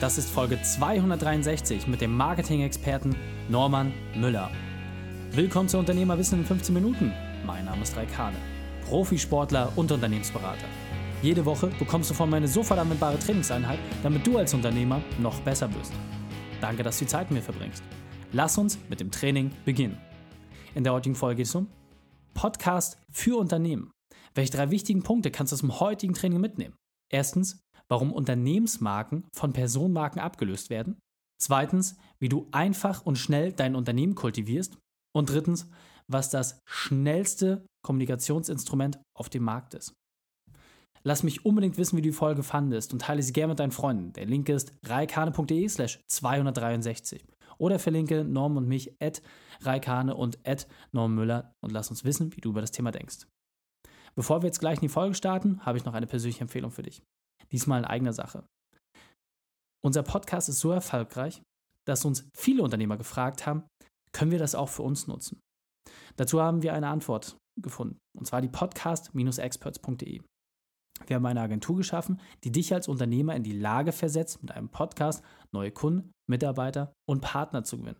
Das ist Folge 263 mit dem Marketing-Experten Norman Müller. Willkommen zu Unternehmerwissen in 15 Minuten. Mein Name ist Raik Hane, Profisportler und Unternehmensberater. Jede Woche bekommst du von mir eine sofort anwendbare Trainingseinheit, damit du als Unternehmer noch besser wirst. Danke, dass du die Zeit mit mir verbringst. Lass uns mit dem Training beginnen. In der heutigen Folge geht es um Podcast für Unternehmen. Welche drei wichtigen Punkte kannst du aus dem heutigen Training mitnehmen? Erstens, warum Unternehmensmarken von Personenmarken abgelöst werden. Zweitens, wie du einfach und schnell dein Unternehmen kultivierst. Und drittens, was das schnellste Kommunikationsinstrument auf dem Markt ist. Lass mich unbedingt wissen, wie du die Folge fandest und teile sie gerne mit deinen Freunden. Der Link ist reikane.de slash 263. Oder verlinke Norm und mich at reikane und at Norm Müller und lass uns wissen, wie du über das Thema denkst. Bevor wir jetzt gleich in die Folge starten, habe ich noch eine persönliche Empfehlung für dich. Diesmal in eigener Sache. Unser Podcast ist so erfolgreich, dass uns viele Unternehmer gefragt haben, können wir das auch für uns nutzen? Dazu haben wir eine Antwort gefunden, und zwar die podcast-experts.de. Wir haben eine Agentur geschaffen, die dich als Unternehmer in die Lage versetzt, mit einem Podcast neue Kunden, Mitarbeiter und Partner zu gewinnen.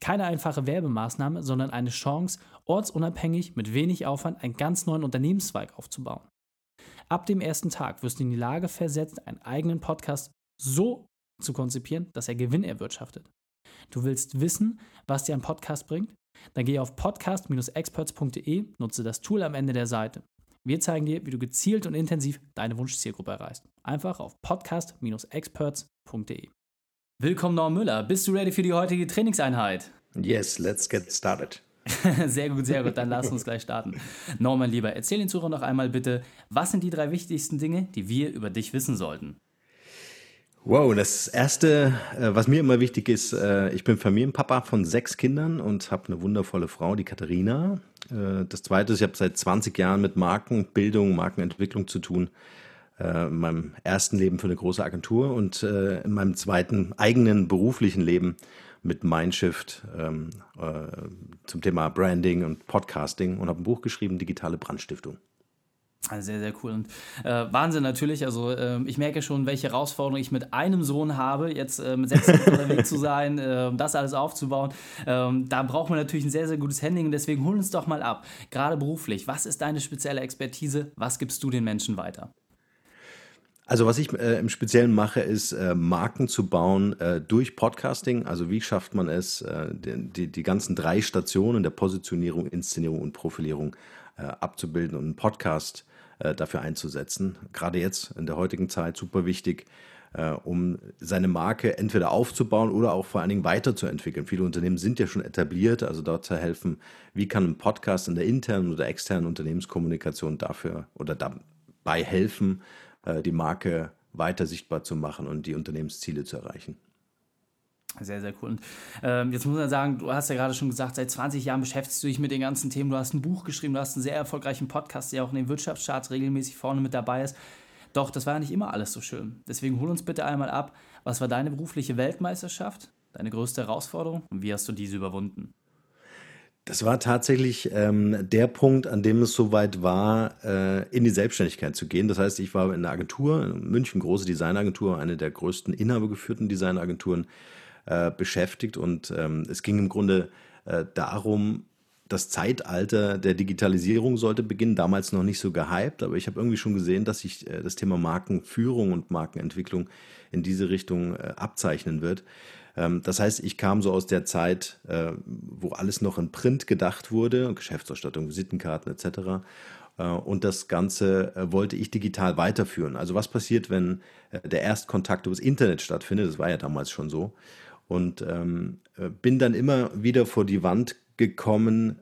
Keine einfache Werbemaßnahme, sondern eine Chance, ortsunabhängig mit wenig Aufwand einen ganz neuen Unternehmenszweig aufzubauen. Ab dem ersten Tag wirst du in die Lage versetzt, einen eigenen Podcast so zu konzipieren, dass er Gewinn erwirtschaftet. Du willst wissen, was dir ein Podcast bringt? Dann gehe auf podcast-experts.de, nutze das Tool am Ende der Seite. Wir zeigen dir, wie du gezielt und intensiv deine Wunschzielgruppe erreichst. Einfach auf podcast-experts.de. Willkommen, Norm Müller. Bist du ready für die heutige Trainingseinheit? Yes, let's get started. sehr gut, sehr gut. Dann lass uns gleich starten. Norman, lieber, erzähl den Zuhörern noch einmal bitte, was sind die drei wichtigsten Dinge, die wir über dich wissen sollten? Wow, das Erste, äh, was mir immer wichtig ist, äh, ich bin Familienpapa von sechs Kindern und habe eine wundervolle Frau, die Katharina. Äh, das Zweite ist, ich habe seit 20 Jahren mit Markenbildung, Markenentwicklung zu tun. In meinem ersten Leben für eine große Agentur und in meinem zweiten eigenen beruflichen Leben mit Mindshift ähm, äh, zum Thema Branding und Podcasting und habe ein Buch geschrieben, Digitale Brandstiftung. Also sehr, sehr cool. Und äh, Wahnsinn natürlich. Also äh, ich merke schon, welche Herausforderung ich mit einem Sohn habe, jetzt äh, mit sechs Jahren unterwegs zu sein, äh, das alles aufzubauen. Ähm, da braucht man natürlich ein sehr, sehr gutes Handling. Und deswegen hol uns doch mal ab. Gerade beruflich. Was ist deine spezielle Expertise? Was gibst du den Menschen weiter? Also was ich äh, im Speziellen mache, ist äh, Marken zu bauen äh, durch Podcasting. Also wie schafft man es, äh, die, die, die, ganzen drei Stationen der Positionierung, Inszenierung und Profilierung äh, abzubilden und einen Podcast äh, dafür einzusetzen. Gerade jetzt in der heutigen Zeit super wichtig, um seine Marke entweder aufzubauen oder auch vor allen Dingen weiterzuentwickeln. Viele Unternehmen sind ja schon etabliert, also dort zu helfen, wie kann ein Podcast in der internen oder externen Unternehmenskommunikation dafür oder dabei helfen, die Marke weiter sichtbar zu machen und die Unternehmensziele zu erreichen. Sehr, sehr cool. Und ähm, jetzt muss man sagen, du hast ja gerade schon gesagt, seit 20 Jahren beschäftigst du dich mit den ganzen Themen. Du hast ein Buch geschrieben, du hast einen sehr erfolgreichen Podcast, der auch in den Wirtschaftscharts regelmäßig vorne mit dabei ist. Doch, das war ja nicht immer alles so schön. Deswegen hol uns bitte einmal ab, was war deine berufliche Weltmeisterschaft, deine größte Herausforderung und wie hast du diese überwunden? Das war tatsächlich ähm, der Punkt, an dem es soweit war, äh, in die Selbstständigkeit zu gehen. Das heißt, ich war in einer Agentur, in München, große Designagentur, eine der größten inhabergeführten Designagenturen, äh, beschäftigt. Und ähm, es ging im Grunde äh, darum, das Zeitalter der Digitalisierung sollte beginnen, damals noch nicht so gehypt, aber ich habe irgendwie schon gesehen, dass sich äh, das Thema Markenführung und Markenentwicklung in diese Richtung äh, abzeichnen wird. Ähm, das heißt, ich kam so aus der Zeit, äh, wo alles noch in Print gedacht wurde, Geschäftsausstattung, Visitenkarten etc. Äh, und das Ganze äh, wollte ich digital weiterführen. Also was passiert, wenn der Erstkontakt über das Internet stattfindet? Das war ja damals schon so. Und ähm, bin dann immer wieder vor die Wand gekommen,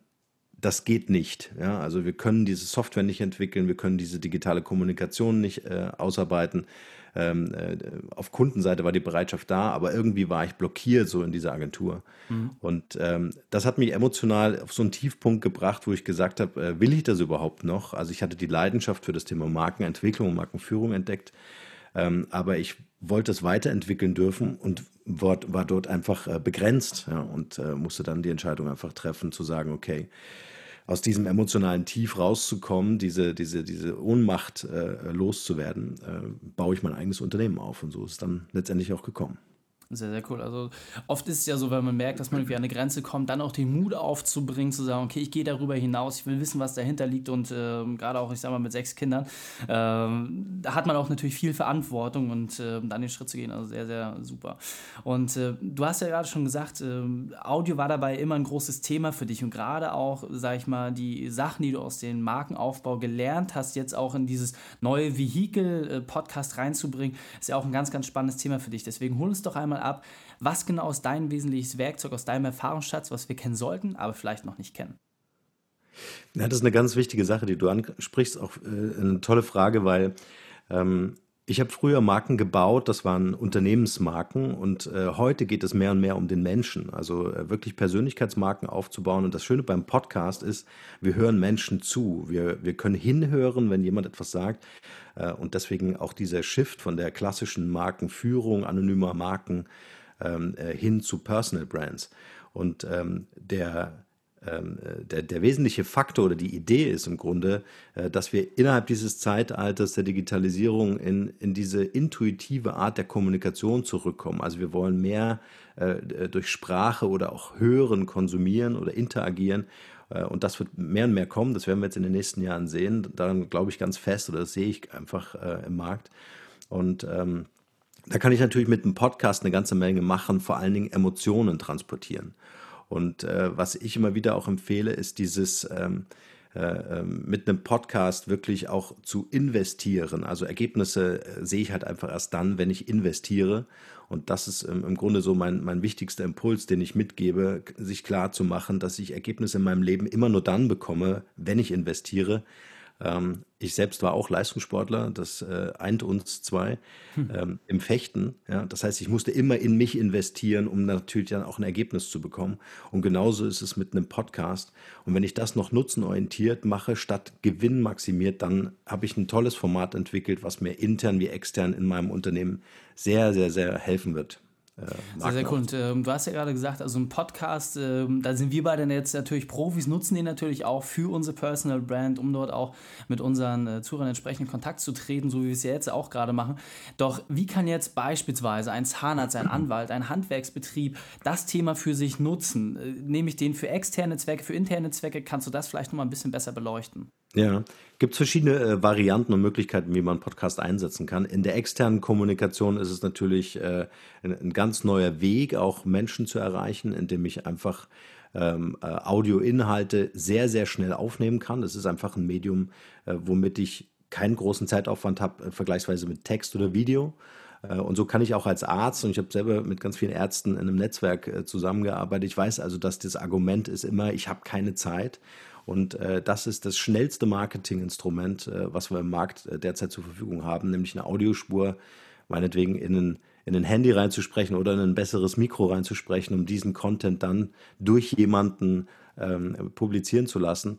das geht nicht. Ja? Also wir können diese Software nicht entwickeln, wir können diese digitale Kommunikation nicht äh, ausarbeiten. Ähm, äh, auf Kundenseite war die Bereitschaft da, aber irgendwie war ich blockiert so in dieser Agentur. Mhm. Und ähm, das hat mich emotional auf so einen Tiefpunkt gebracht, wo ich gesagt habe, äh, will ich das überhaupt noch? Also ich hatte die Leidenschaft für das Thema Markenentwicklung und Markenführung entdeckt, ähm, aber ich wollte es weiterentwickeln dürfen und war, dort einfach äh, begrenzt ja, und äh, musste dann die Entscheidung einfach treffen zu sagen, okay, aus diesem emotionalen Tief rauszukommen, diese, diese, diese Ohnmacht äh, loszuwerden, äh, baue ich mein eigenes Unternehmen auf. Und so ist es dann letztendlich auch gekommen. Sehr, sehr cool. Also oft ist es ja so, wenn man merkt, dass man irgendwie an eine Grenze kommt, dann auch den Mut aufzubringen, zu sagen, okay, ich gehe darüber hinaus, ich will wissen, was dahinter liegt und äh, gerade auch, ich sag mal, mit sechs Kindern, äh, da hat man auch natürlich viel Verantwortung und äh, dann den Schritt zu gehen, also sehr, sehr super. Und äh, du hast ja gerade schon gesagt, ähm, Audio war dabei immer ein großes Thema für dich und gerade auch, sag ich mal, die Sachen, die du aus dem Markenaufbau gelernt hast, jetzt auch in dieses neue Vehikel-Podcast reinzubringen, ist ja auch ein ganz, ganz spannendes Thema für dich. Deswegen hol uns doch einmal ab, was genau ist dein wesentliches Werkzeug aus deinem Erfahrungsschatz, was wir kennen sollten, aber vielleicht noch nicht kennen? Ja, das ist eine ganz wichtige Sache, die du ansprichst. Auch äh, eine tolle Frage, weil ähm, ich habe früher Marken gebaut, das waren Unternehmensmarken und äh, heute geht es mehr und mehr um den Menschen, also äh, wirklich Persönlichkeitsmarken aufzubauen. Und das Schöne beim Podcast ist, wir hören Menschen zu, wir, wir können hinhören, wenn jemand etwas sagt. Äh, und deswegen auch dieser Shift von der klassischen Markenführung, anonymer Marken ähm, äh, hin zu Personal Brands. Und ähm, der der, der, wesentliche Faktor oder die Idee ist im Grunde, äh, dass wir innerhalb dieses Zeitalters der Digitalisierung in, in diese intuitive Art der Kommunikation zurückkommen. Also wir wollen mehr äh, durch Sprache oder auch Hören konsumieren oder interagieren. Äh, und das wird mehr und mehr kommen. Das werden wir jetzt in den nächsten Jahren sehen. Daran glaube ich ganz fest oder das sehe ich einfach äh, im Markt. Und ähm, da kann ich natürlich mit einem Podcast eine ganze Menge machen, vor allen Dingen Emotionen transportieren. Und äh, was ich immer wieder auch empfehle, ist dieses ähm, äh, ähm, mit einem Podcast wirklich auch zu investieren. Also Ergebnisse äh, sehe ich halt einfach erst dann, wenn ich investiere. Und das ist ähm, im Grunde so mein, mein wichtigster Impuls, den ich mitgebe, sich klar zu machen, dass ich Ergebnisse in meinem Leben immer nur dann bekomme, wenn ich investiere. Ähm, ich selbst war auch Leistungssportler, das äh, eint uns zwei hm. ähm, im Fechten. Ja? Das heißt, ich musste immer in mich investieren, um natürlich dann auch ein Ergebnis zu bekommen. Und genauso ist es mit einem Podcast. Und wenn ich das noch nutzenorientiert mache, statt gewinnmaximiert, dann habe ich ein tolles Format entwickelt, was mir intern wie extern in meinem Unternehmen sehr, sehr, sehr helfen wird. Sehr, sehr cool. Und ähm, du hast ja gerade gesagt, also ein Podcast, ähm, da sind wir beide jetzt natürlich Profis, nutzen den natürlich auch für unsere Personal Brand, um dort auch mit unseren äh, Zuhörern entsprechend in Kontakt zu treten, so wie wir es ja jetzt auch gerade machen. Doch wie kann jetzt beispielsweise ein Zahnarzt, ein Anwalt, ein Handwerksbetrieb das Thema für sich nutzen? Äh, nehme ich den für externe Zwecke, für interne Zwecke? Kannst du das vielleicht noch mal ein bisschen besser beleuchten? Ja, gibt es verschiedene äh, Varianten und Möglichkeiten, wie man Podcast einsetzen kann. In der externen Kommunikation ist es natürlich äh, ein, ein, ganz neuer Weg, auch Menschen zu erreichen, indem ich einfach ähm, äh, Audioinhalte sehr, sehr schnell aufnehmen kann. Das ist einfach ein Medium, äh, womit ich keinen großen Zeitaufwand habe, äh, vergleichsweise mit Text oder Video. Äh, und so kann ich auch als Arzt, und ich habe selber mit ganz vielen Ärzten in einem Netzwerk zusammengearbeitet, ich weiß also, dass das Argument ist immer, ich habe keine Zeit. Und äh, das ist das schnellste Marketinginstrument, äh, was wir im Markt äh, derzeit zur Verfügung haben, nämlich eine Audiospur, meinetwegen in ein, in ein Handy reinzusprechen oder in ein besseres Mikro reinzusprechen, um diesen Content dann durch jemanden ähm, publizieren zu lassen,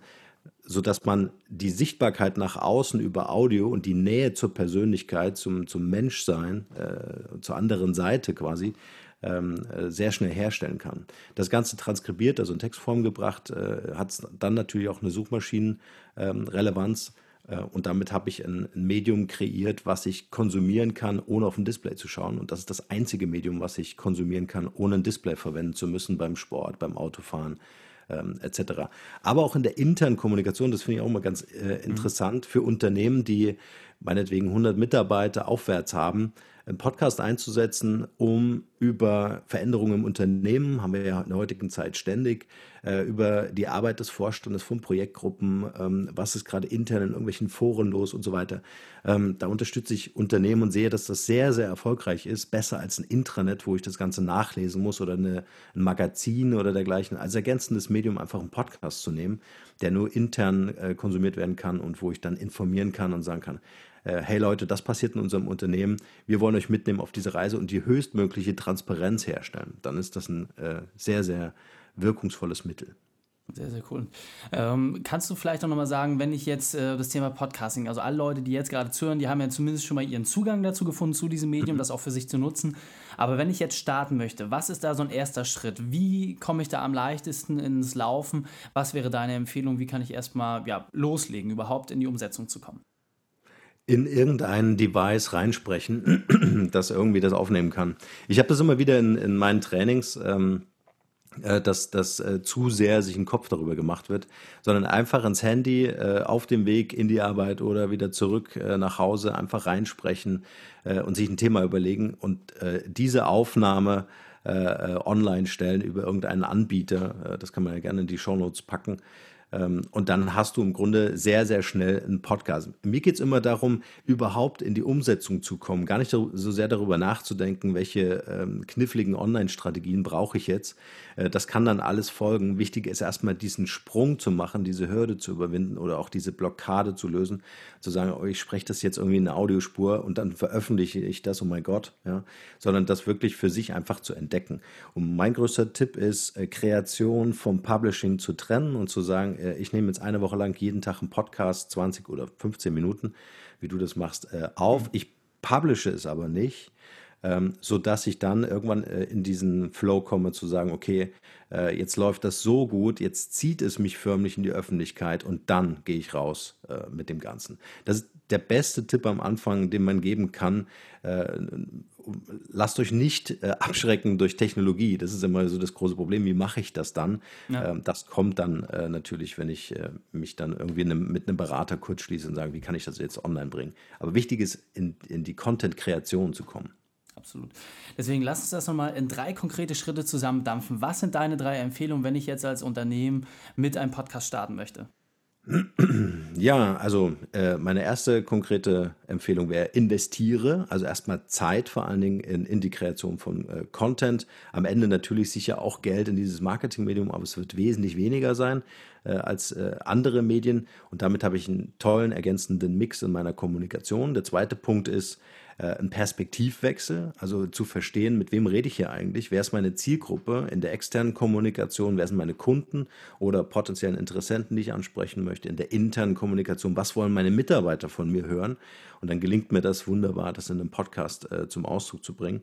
sodass man die Sichtbarkeit nach außen über Audio und die Nähe zur Persönlichkeit, zum, zum Menschsein, äh, zur anderen Seite quasi, ähm, äh, sehr schnell herstellen kann. Das Ganze transkribiert, also in Textform gebracht, äh, hat dann natürlich auch eine Suchmaschinenrelevanz. Ähm, äh, und damit habe ich ein, ein, Medium kreiert, was ich konsumieren kann, ohne auf ein Display zu schauen. Und das ist das einzige Medium, was ich konsumieren kann, ohne ein Display verwenden zu müssen beim Sport, beim Autofahren, ähm, etc. Aber auch in der internen Kommunikation, das finde ich auch mal ganz äh, interessant, mhm. für Unternehmen, die meinetwegen 100 Mitarbeiter aufwärts haben, einen Podcast einzusetzen, um über Veränderungen im Unternehmen, haben wir ja in der heutigen Zeit ständig, äh, über die Arbeit des Vorstandes von Projektgruppen, ähm, was ist gerade intern in irgendwelchen Foren los und so weiter. Ähm, da unterstütze ich Unternehmen und sehe, dass das sehr, sehr erfolgreich ist, besser als ein Intranet, wo ich das Ganze nachlesen muss oder eine, ein Magazin oder dergleichen. Als ergänzendes Medium einfach einen Podcast zu nehmen, der nur intern äh, konsumiert werden kann und wo ich dann informieren kann und sagen kann, äh, hey Leute, das passiert in unserem Unternehmen, wir wollen euch mitnehmen auf diese Reise und die höchstmögliche Transparenz herstellen. Dann ist das ein äh, sehr, sehr wirkungsvolles Mittel. Sehr, sehr cool. Ähm, kannst du vielleicht auch nochmal sagen, wenn ich jetzt äh, das Thema Podcasting, also alle Leute, die jetzt gerade zuhören, die haben ja zumindest schon mal ihren Zugang dazu gefunden, zu diesem Medium, mhm. das auch für sich zu nutzen. Aber wenn ich jetzt starten möchte, was ist da so ein erster Schritt? Wie komme ich da am leichtesten ins Laufen? Was wäre deine Empfehlung? Wie kann ich erstmal ja, loslegen, überhaupt in die Umsetzung zu kommen? in irgendein Device reinsprechen, das irgendwie das aufnehmen kann. Ich habe das immer wieder in, in meinen Trainings, ähm, äh, dass, dass äh, zu sehr sich ein Kopf darüber gemacht wird, sondern einfach ins Handy äh, auf dem Weg in die Arbeit oder wieder zurück äh, nach Hause einfach reinsprechen äh, und sich ein Thema überlegen und äh, diese Aufnahme online stellen über irgendeinen Anbieter. das kann man ja gerne in die Shownotes packen und dann hast du im Grunde sehr, sehr schnell einen Podcast. Mir geht es immer darum, überhaupt in die Umsetzung zu kommen, gar nicht so sehr darüber nachzudenken, welche ähm, kniffligen Online-Strategien brauche ich jetzt. Äh, das kann dann alles folgen. Wichtig ist erstmal diesen Sprung zu machen, diese Hürde zu überwinden oder auch diese Blockade zu lösen, zu sagen, oh, ich spreche das jetzt irgendwie in eine Audiospur und dann veröffentliche ich das, oh mein Gott, ja, sondern das wirklich für sich einfach zu entdecken. Und mein größter Tipp ist, äh, Kreation vom Publishing zu trennen und zu sagen, ich nehme jetzt eine Woche lang jeden Tag einen Podcast, 20 oder 15 Minuten, wie du das machst, äh, auf. Ich publishe es aber nicht, ähm, sodass ich dann irgendwann äh, in diesen Flow komme zu sagen, okay, äh, jetzt läuft das so gut, jetzt zieht es mich förmlich in die Öffentlichkeit und dann gehe ich raus äh, mit dem Ganzen. Das ist der beste Tipp am Anfang, den man geben kann. Lasst euch nicht äh, abschrecken durch Technologie. Das ist immer so das große Problem. Wie mache ich das dann? Ja. Ähm, das kommt dann äh, natürlich, wenn ich äh, mich dann irgendwie ne, mit einem Berater kurz schließe und sage, wie kann ich das jetzt online bringen? Aber wichtig ist, in, in die Content-Kreation zu kommen. Absolut. Deswegen lass uns das nochmal in drei konkrete Schritte zusammendampfen. Was sind deine drei Empfehlungen, wenn ich jetzt als Unternehmen mit einem Podcast starten möchte? Ja, also äh, meine erste konkrete Empfehlung wäre, investiere, also erstmal Zeit vor allen Dingen in, in die Kreation von äh, Content. Am Ende natürlich sicher auch Geld in dieses Marketingmedium, aber es wird wesentlich weniger sein äh, als äh, andere Medien. Und damit habe ich einen tollen ergänzenden Mix in meiner Kommunikation. Der zweite Punkt ist, äh, ein Perspektivwechsel, also zu verstehen, mit wem rede ich hier eigentlich, wer ist meine Zielgruppe in der externen Kommunikation, wer sind meine Kunden oder potenziellen Interessenten, die ich ansprechen möchte, in der internen Kommunikation, was wollen meine Mitarbeiter von mir hören und dann gelingt mir das wunderbar, das in einem Podcast äh, zum Ausdruck zu bringen.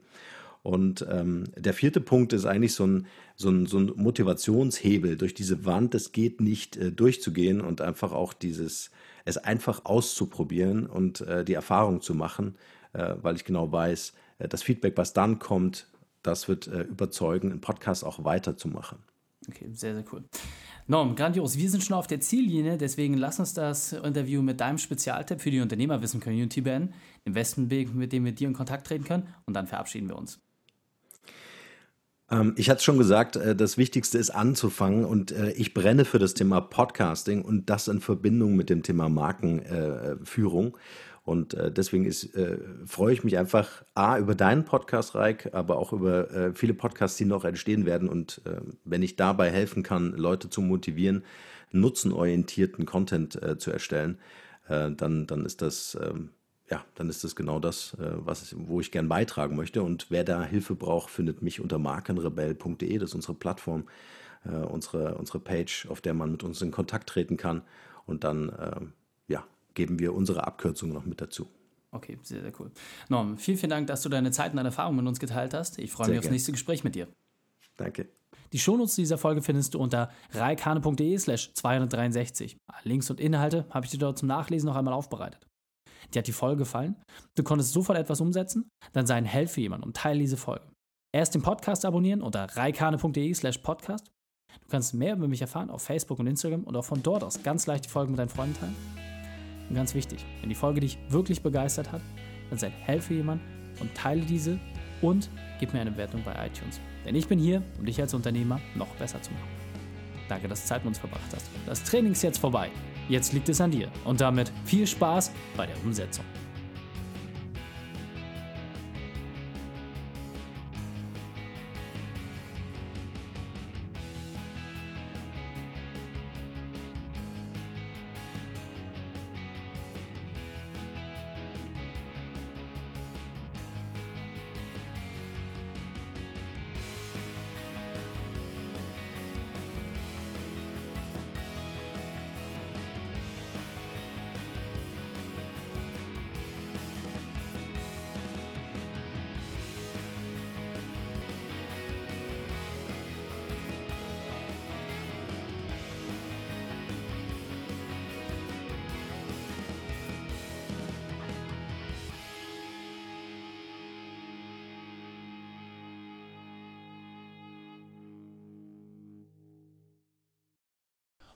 Und ähm, der vierte Punkt ist eigentlich so ein, so, ein, so ein Motivationshebel durch diese Wand. Es geht nicht äh, durchzugehen und einfach auch dieses, es einfach auszuprobieren und äh, die Erfahrung zu machen, weil ich genau weiß, äh, das Feedback, was dann kommt, das wird äh, überzeugen, einen Podcast auch weiterzumachen. Okay, sehr, sehr cool. Norm, grandios. Wir sind schon auf der Ziellinie, deswegen lass uns das Interview mit deinem Spezialtipp für die Unternehmerwissen-Community beenden, den besten Weg, mit dem wir dir in Kontakt treten können und dann verabschieden wir uns. Ähm, ich hatte es schon gesagt, das Wichtigste ist anzufangen und ich brenne für das Thema Podcasting und das in Verbindung mit dem Thema Markenführung. Und äh, deswegen ist, äh, freue ich mich einfach A, über deinen Podcast, Reik, aber auch über äh, viele Podcasts, die noch entstehen werden. Und äh, wenn ich dabei helfen kann, Leute zu motivieren, nutzenorientierten Content äh, zu erstellen, äh, dann, dann ist das. Ähm, ja, dann ist das genau das, was, wo ich gern beitragen möchte. Und wer da Hilfe braucht, findet mich unter markenrebell.de. Das ist unsere Plattform, unsere, unsere Page, auf der man mit uns in Kontakt treten kann. Und dann ähm, geben wir unsere Abkürzung noch mit dazu. Okay, sehr, sehr cool. Norm, vielen, vielen Dank, dass du deine Zeit und deine Erfahrungen mit uns geteilt hast. Ich freue sehr mich aufs nächste Gespräch mit dir. Danke. Die Shownotes dieser Folge findest du unter reikane.de slash 263. Links und Inhalte habe ich dir dort zum Nachlesen noch einmal aufbereitet. Dir hat die Folge gefallen? Du konntest sofort etwas umsetzen? Dann sei ein Held für jemanden und teile diese Folge. Erst den Podcast abonnieren unter reikane.de slash podcast. Du kannst mehr über mich erfahren auf Facebook und Instagram und auch von dort aus ganz leicht die Folgen mit deinen Freunden teilen. Und ganz wichtig, wenn die Folge dich wirklich begeistert hat, dann sei helfe jemand und teile diese und gib mir eine Bewertung bei iTunes. Denn ich bin hier, um dich als Unternehmer noch besser zu machen. Danke, dass du Zeit mit uns verbracht hast. Das Training ist jetzt vorbei. Jetzt liegt es an dir. Und damit viel Spaß bei der Umsetzung.